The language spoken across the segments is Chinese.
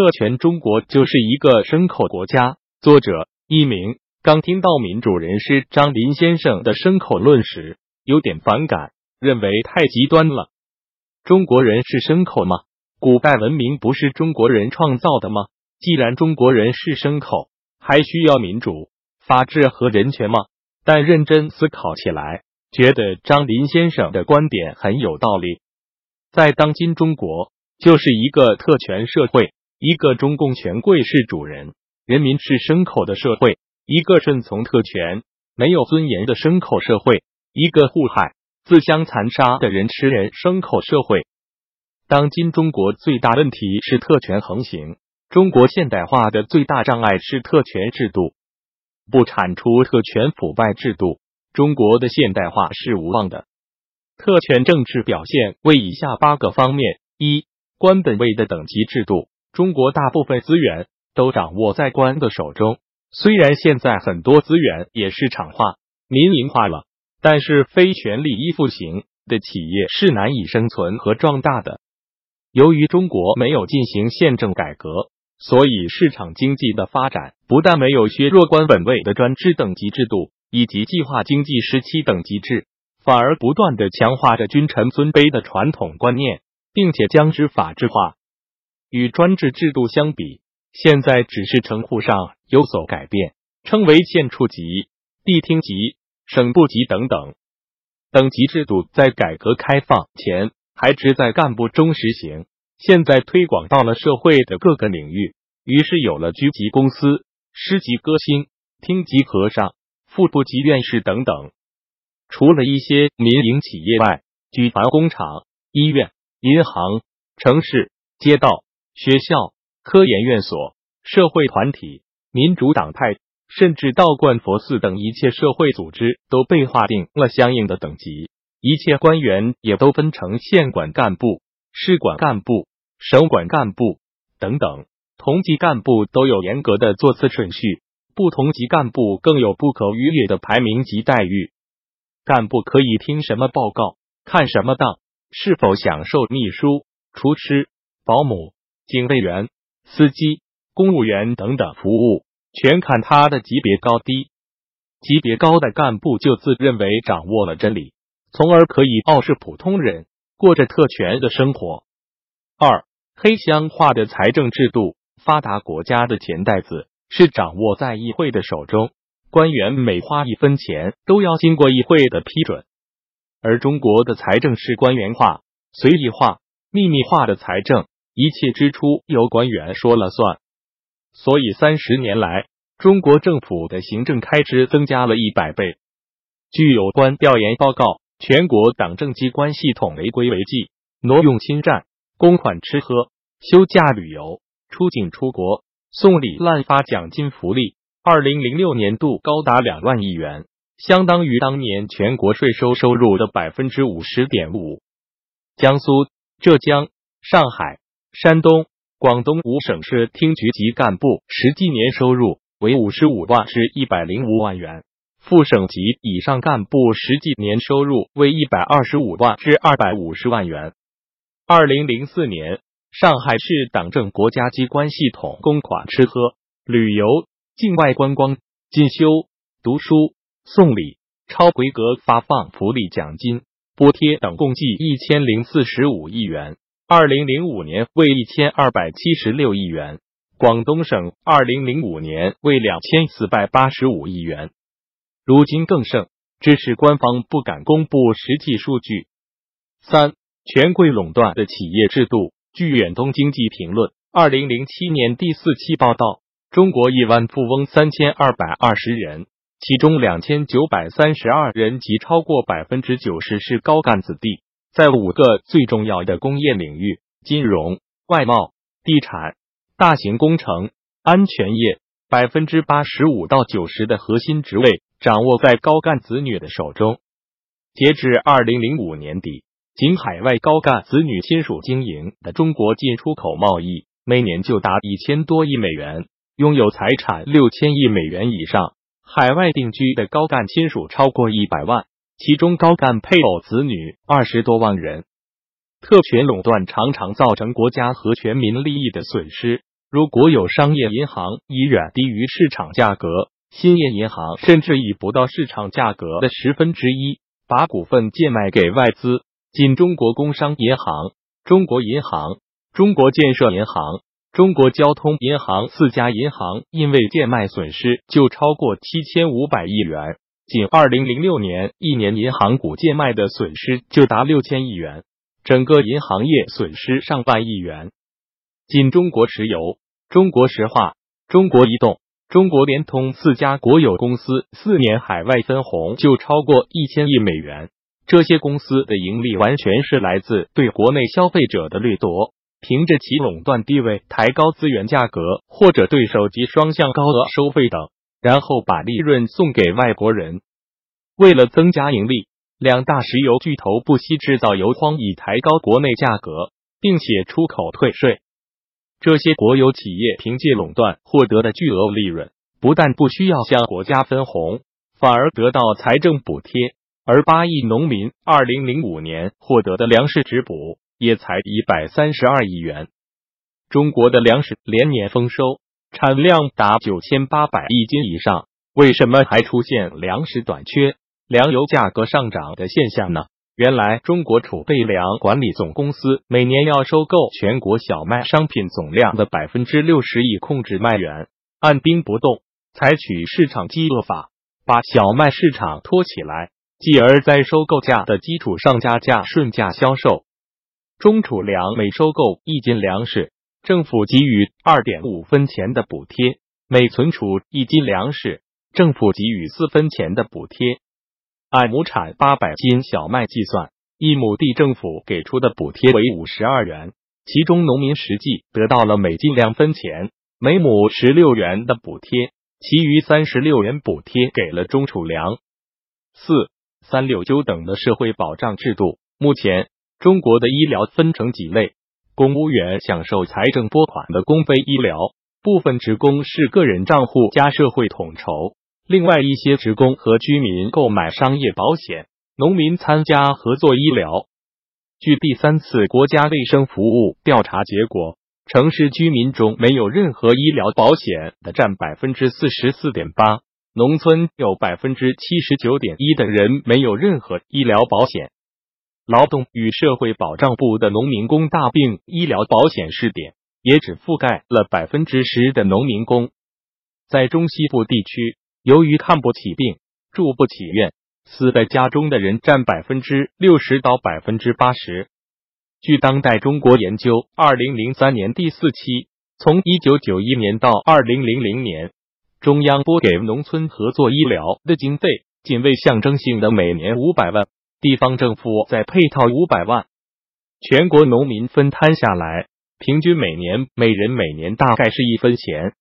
特权中国就是一个牲口国家。作者一鸣刚听到民主人士张林先生的牲口论时，有点反感，认为太极端了。中国人是牲口吗？古代文明不是中国人创造的吗？既然中国人是牲口，还需要民主、法治和人权吗？但认真思考起来，觉得张林先生的观点很有道理。在当今中国，就是一个特权社会，一个中共权贵是主人，人民是牲口的社会；一个顺从特权、没有尊严的牲口社会；一个互害、自相残杀的人吃人牲口社会。当今中国最大问题是特权横行，中国现代化的最大障碍是特权制度。不铲除特权腐败制度，中国的现代化是无望的。特权政治表现为以下八个方面：一、官本位的等级制度。中国大部分资源都掌握在官的手中，虽然现在很多资源也市场化、民营化了，但是非权力依附型的企业是难以生存和壮大的。由于中国没有进行宪政改革，所以市场经济的发展不但没有削弱官本位的专制等级制度以及计划经济时期等级制。反而不断的强化着君臣尊卑的传统观念，并且将之法制化。与专制制度相比，现在只是称呼上有所改变，称为县处级、地厅级、省部级等等。等级制度在改革开放前还只在干部中实行，现在推广到了社会的各个领域，于是有了局级公司、师级歌星、厅级和尚、副部级院士等等。除了一些民营企业外，举凡工厂、医院、银行、城市、街道、学校、科研院所、社会团体、民主党派，甚至道观、佛寺等一切社会组织，都被划定了相应的等级。一切官员也都分成县管干部、市管干部、省管干部等等，同级干部都有严格的座次顺序，不同级干部更有不可逾越的排名及待遇。干部可以听什么报告、看什么档，是否享受秘书、厨师、保姆、警卫员、司机、公务员等等服务，全看他的级别高低。级别高的干部就自认为掌握了真理，从而可以傲视普通人，过着特权的生活。二、黑箱化的财政制度，发达国家的钱袋子是掌握在议会的手中。官员每花一分钱都要经过议会的批准，而中国的财政是官员化、随意化、秘密化的财政，一切支出由官员说了算。所以三十年来，中国政府的行政开支增加了一百倍。据有关调研报告，全国党政机关系统违规违纪、挪用侵占、公款吃喝、休假旅游、出境出国、送礼滥发奖金福利。二零零六年度高达两万亿元，相当于当年全国税收收入的百分之五十点五。江苏、浙江、上海、山东、广东五省市厅局级干部实际年收入为五十五万至一百零五万元，副省级以上干部实际年收入为一百二十五万至二百五十万元。二零零四年，上海市党政国家机关系统公款吃喝、旅游。境外观光、进修、读书、送礼、超规格发放福利奖金、补贴等，共计一千零四十五亿元。二零零五年为一千二百七十六亿元，广东省二零零五年为两千四百八十五亿元。如今更甚，致使官方不敢公布实际数据。三、权贵垄断的企业制度。据远东经济评论二零零七年第四期报道。中国亿万富翁三千二百二十人，其中两千九百三十二人及超过百分之九十是高干子弟，在五个最重要的工业领域——金融、外贸、地产、大型工程、安全业，百分之八十五到九十的核心职位掌握在高干子女的手中。截至二零零五年底，仅海外高干子女亲属经营的中国进出口贸易，每年就达一千多亿美元。拥有财产六千亿美元以上，海外定居的高干亲属超过一百万，其中高干配偶子女二十多万人。特权垄断常常造成国家和全民利益的损失，如国有商业银行以远低于市场价格，兴业银行甚至以不到市场价格的十分之一把股份贱卖给外资。仅中国工商银行、中国银行、中国建设银行、中国交通银行四家银行因为贱卖损失就超过七千五百亿元。仅二零零六年一年，银行股贱卖的损失就达六千亿元，整个银行业损失上万亿元。仅中国石油、中国石化、中国移动、中国联通四家国有公司四年海外分红就超过一千亿美元。这些公司的盈利完全是来自对国内消费者的掠夺，凭着其垄断地位抬高资源价格，或者对手机双向高额收费等，然后把利润送给外国人。为了增加盈利，两大石油巨头不惜制造油荒，以抬高国内价格，并且出口退税。这些国有企业凭借垄断获得的巨额利润，不但不需要向国家分红，反而得到财政补贴。而八亿农民二零零五年获得的粮食直补也才一百三十二亿元。中国的粮食连年丰收，产量达九千八百亿斤以上，为什么还出现粮食短缺、粮油价格上涨的现象呢？原来，中国储备粮管理总公司每年要收购全国小麦商品总量的百分之六十，以控制麦源，按兵不动，采取市场饥饿法，把小麦市场托起来。继而在收购价的基础上加价顺价销售。中储粮每收购一斤粮食，政府给予二点五分钱的补贴；每存储一斤粮食，政府给予四分钱的补贴。按亩产八百斤小麦计算，一亩地政府给出的补贴为五十二元，其中农民实际得到了每斤两分钱，每亩十六元的补贴，其余三十六元补贴给了中储粮。四。三六九等的社会保障制度，目前中国的医疗分成几类：公务员享受财政拨款的公费医疗，部分职工是个人账户加社会统筹，另外一些职工和居民购买商业保险，农民参加合作医疗。据第三次国家卫生服务调查结果，城市居民中没有任何医疗保险的占百分之四十四点八。农村有百分之七十九点一的人没有任何医疗保险。劳动与社会保障部的农民工大病医疗保险试点也只覆盖了百分之十的农民工。在中西部地区，由于看不起病、住不起院，死在家中的人占百分之六十到百分之八十。据当代中国研究二零零三年第四期，从一九九一年到二零零零年。中央拨给农村合作医疗的经费，仅为象征性的每年五百万，地方政府再配套五百万，全国农民分摊下来，平均每年每人每年大概是一分钱。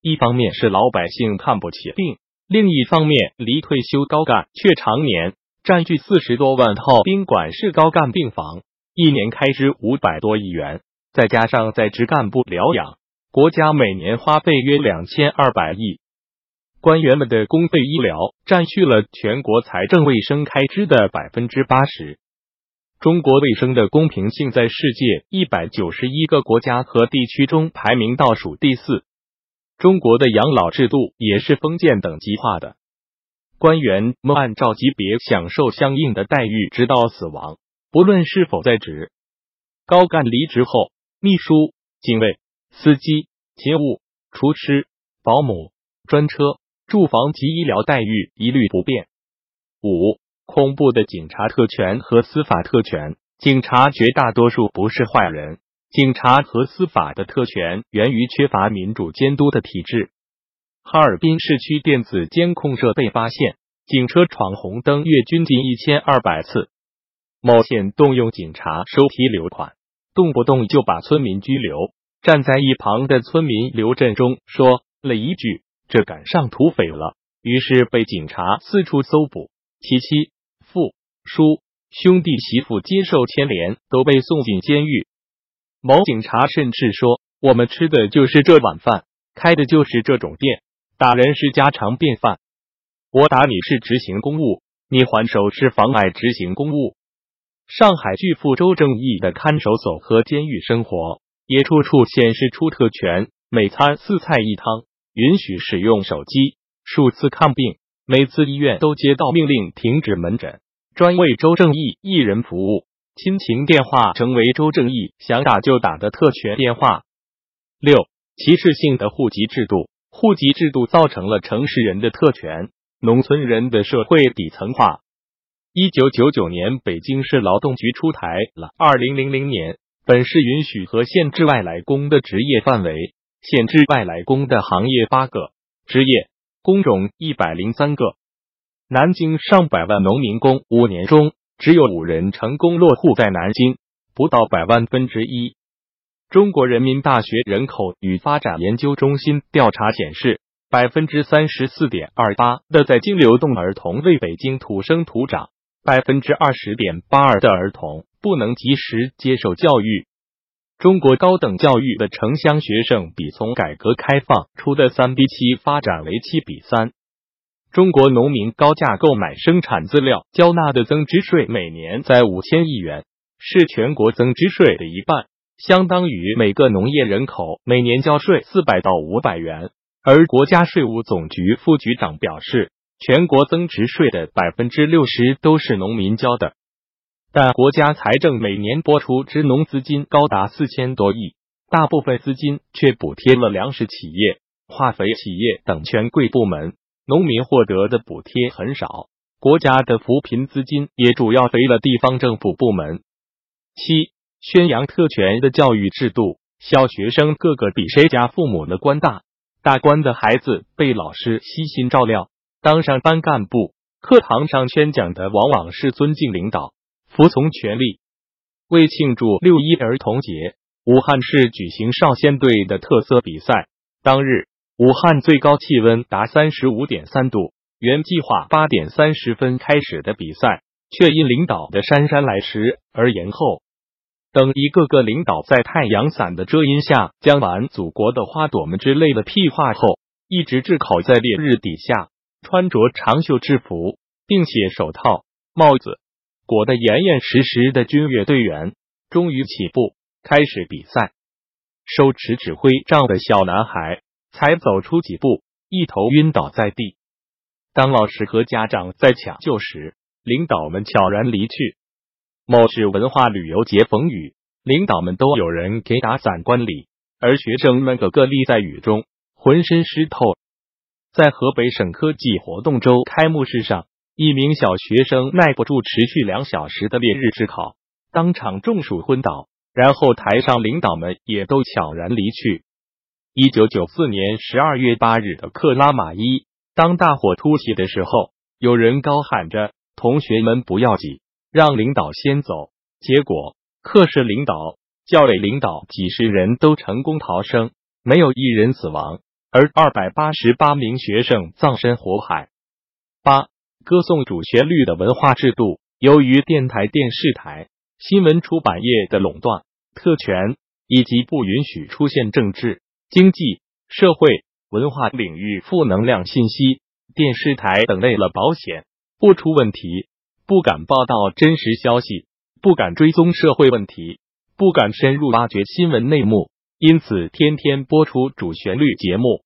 一方面是老百姓看不起病，另一方面离退休高干却常年占据四十多万套宾馆式高干病房，一年开支五百多亿元，再加上在职干部疗养。国家每年花费约两千二百亿，官员们的公费医疗占据了全国财政卫生开支的百分之八十。中国卫生的公平性在世界一百九十一个国家和地区中排名倒数第四。中国的养老制度也是封建等级化的，官员们按照级别享受相应的待遇，直到死亡，不论是否在职。高干离职后，秘书、警卫。司机、勤务、厨师、保姆、专车、住房及医疗待遇一律不变。五、恐怖的警察特权和司法特权。警察绝大多数不是坏人。警察和司法的特权源于缺乏民主监督的体制。哈尔滨市区电子监控设备发现，警车闯红灯月均近一千二百次。某县动用警察收批留款，动不动就把村民拘留。站在一旁的村民刘振中说了一句：“这赶上土匪了。”于是被警察四处搜捕，其妻、父、叔、兄弟、媳妇接受牵连，都被送进监狱。某警察甚至说：“我们吃的就是这碗饭，开的就是这种店，打人是家常便饭。我打你是执行公务，你还手是妨碍执行公务。”上海巨富周正义的看守所和监狱生活。也处处显示出特权每餐四菜一汤，允许使用手机，数次看病，每次医院都接到命令停止门诊，专为周正义一人服务。亲情电话成为周正义想打就打的特权电话。六、歧视性的户籍制度，户籍制度造成了城市人的特权，农村人的社会底层化。一九九九年，北京市劳动局出台了《二零零零年本市允许和限制外来工的职业范围》，限制外来工的行业八个，职业工种一百零三个。南京上百万农民工五年中。只有五人成功落户在南京，不到百万分之一。中国人民大学人口与发展研究中心调查显示，百分之三十四点二八的在京流动儿童为北京土生土长，百分之二十点八二的儿童不能及时接受教育。中国高等教育的城乡学生比从改革开放初的三比七发展为七比三。中国农民高价购买生产资料交纳的增值税每年在五千亿元，是全国增值税的一半，相当于每个农业人口每年交税四百到五百元。而国家税务总局副局长表示，全国增值税的百分之六十都是农民交的，但国家财政每年拨出支农资金高达四千多亿，大部分资金却补贴了粮食企业、化肥企业等权贵部门。农民获得的补贴很少，国家的扶贫资金也主要肥了地方政府部门。七、宣扬特权的教育制度，小学生个个比谁家父母的官大，大官的孩子被老师悉心照料，当上班干部，课堂上宣讲的往往是尊敬领导、服从权力。为庆祝六一儿童节，武汉市举行少先队的特色比赛，当日。武汉最高气温达三十五点三度，原计划八点三十分开始的比赛，却因领导的姗姗来迟而延后。等一个个领导在太阳伞的遮阴下讲完“祖国的花朵们”之类的屁话后，一直炙烤在烈日底下，穿着长袖制服，并且手套、帽子裹得严严实实的军乐队员，终于起步开始比赛。手持指挥杖的小男孩。才走出几步，一头晕倒在地。当老师和家长在抢救时，领导们悄然离去。某市文化旅游节风雨，领导们都有人给打伞观礼，而学生们个个立在雨中，浑身湿透。在河北省科技活动周开幕式上，一名小学生耐不住持续两小时的烈日炙烤，当场中暑昏倒，然后台上领导们也都悄然离去。一九九四年十二月八日的克拉玛依，当大火突起的时候，有人高喊着：“同学们不要挤，让领导先走。”结果，课室领导、教委领导几十人都成功逃生，没有一人死亡，而二百八十八名学生葬身火海。八、歌颂主旋律的文化制度，由于电台、电视台、新闻出版业的垄断、特权以及不允许出现政治。经济社会文化领域负能量信息，电视台等为了保险不出问题，不敢报道真实消息，不敢追踪社会问题，不敢深入挖掘新闻内幕，因此天天播出主旋律节目。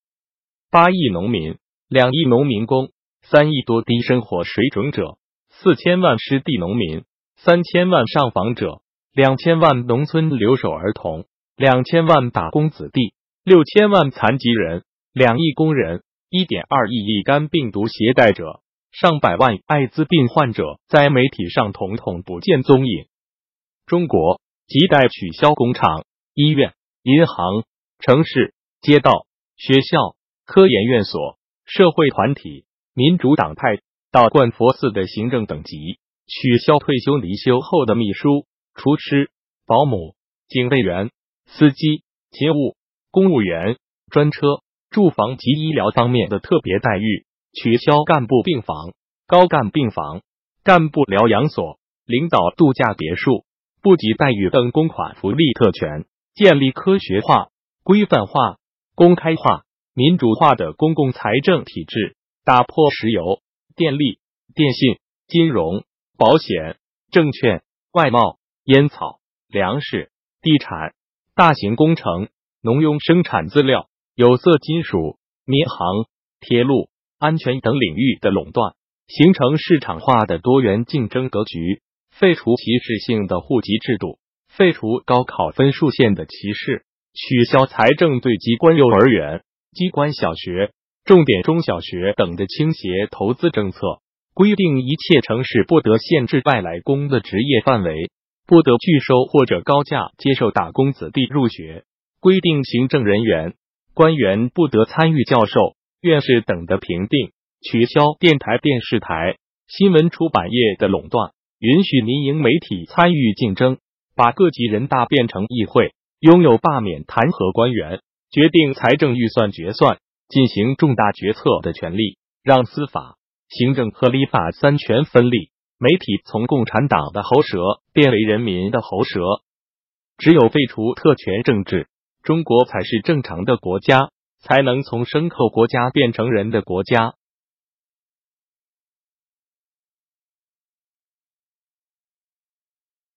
八亿农民，两亿农民工，三亿多低生活水准者，四千万失地农民，三千万上访者，两千万农村留守儿童，两千万打工子弟。六千万残疾人，两亿工人，一点二亿乙肝病毒携带者，上百万艾滋病患者，在媒体上统统不见踪影。中国亟待取消工厂、医院、银行、城市、街道、学校、科研院所、社会团体、民主党派到冠佛寺的行政等级，取消退休离休后的秘书、厨师、保姆、警卫员、司机、勤务。公务员、专车、住房及医疗方面的特别待遇，取消干部病房、高干病房、干部疗养所、领导度假别墅、部级待遇等公款福利特权，建立科学化、规范化、公开化、民主化的公共财政体制，打破石油、电力、电信、金融、保险、证券、外贸、烟草、粮食、地产、大型工程。农用生产资料、有色金属、民航、铁路、安全等领域的垄断，形成市场化的多元竞争格局。废除歧视性的户籍制度，废除高考分数线的歧视，取消财政对机关幼儿园、机关小学、重点中小学等的倾斜投资政策，规定一切城市不得限制外来工的职业范围，不得拒收或者高价接受打工子弟入学，规定行政人员、官员不得参与教授、院士等的评定，取消电台、电视台、新闻出版业的垄断。允许民营媒体参与竞争，把各级人大变成议会，拥有罢免、弹劾官员、决定财政预算决算、进行重大决策的权利，让司法、行政和立法三权分立。媒体从共产党的喉舌变为人民的喉舌。只有废除特权政治，中国才是正常的国家，才能从牲口国家变成人的国家。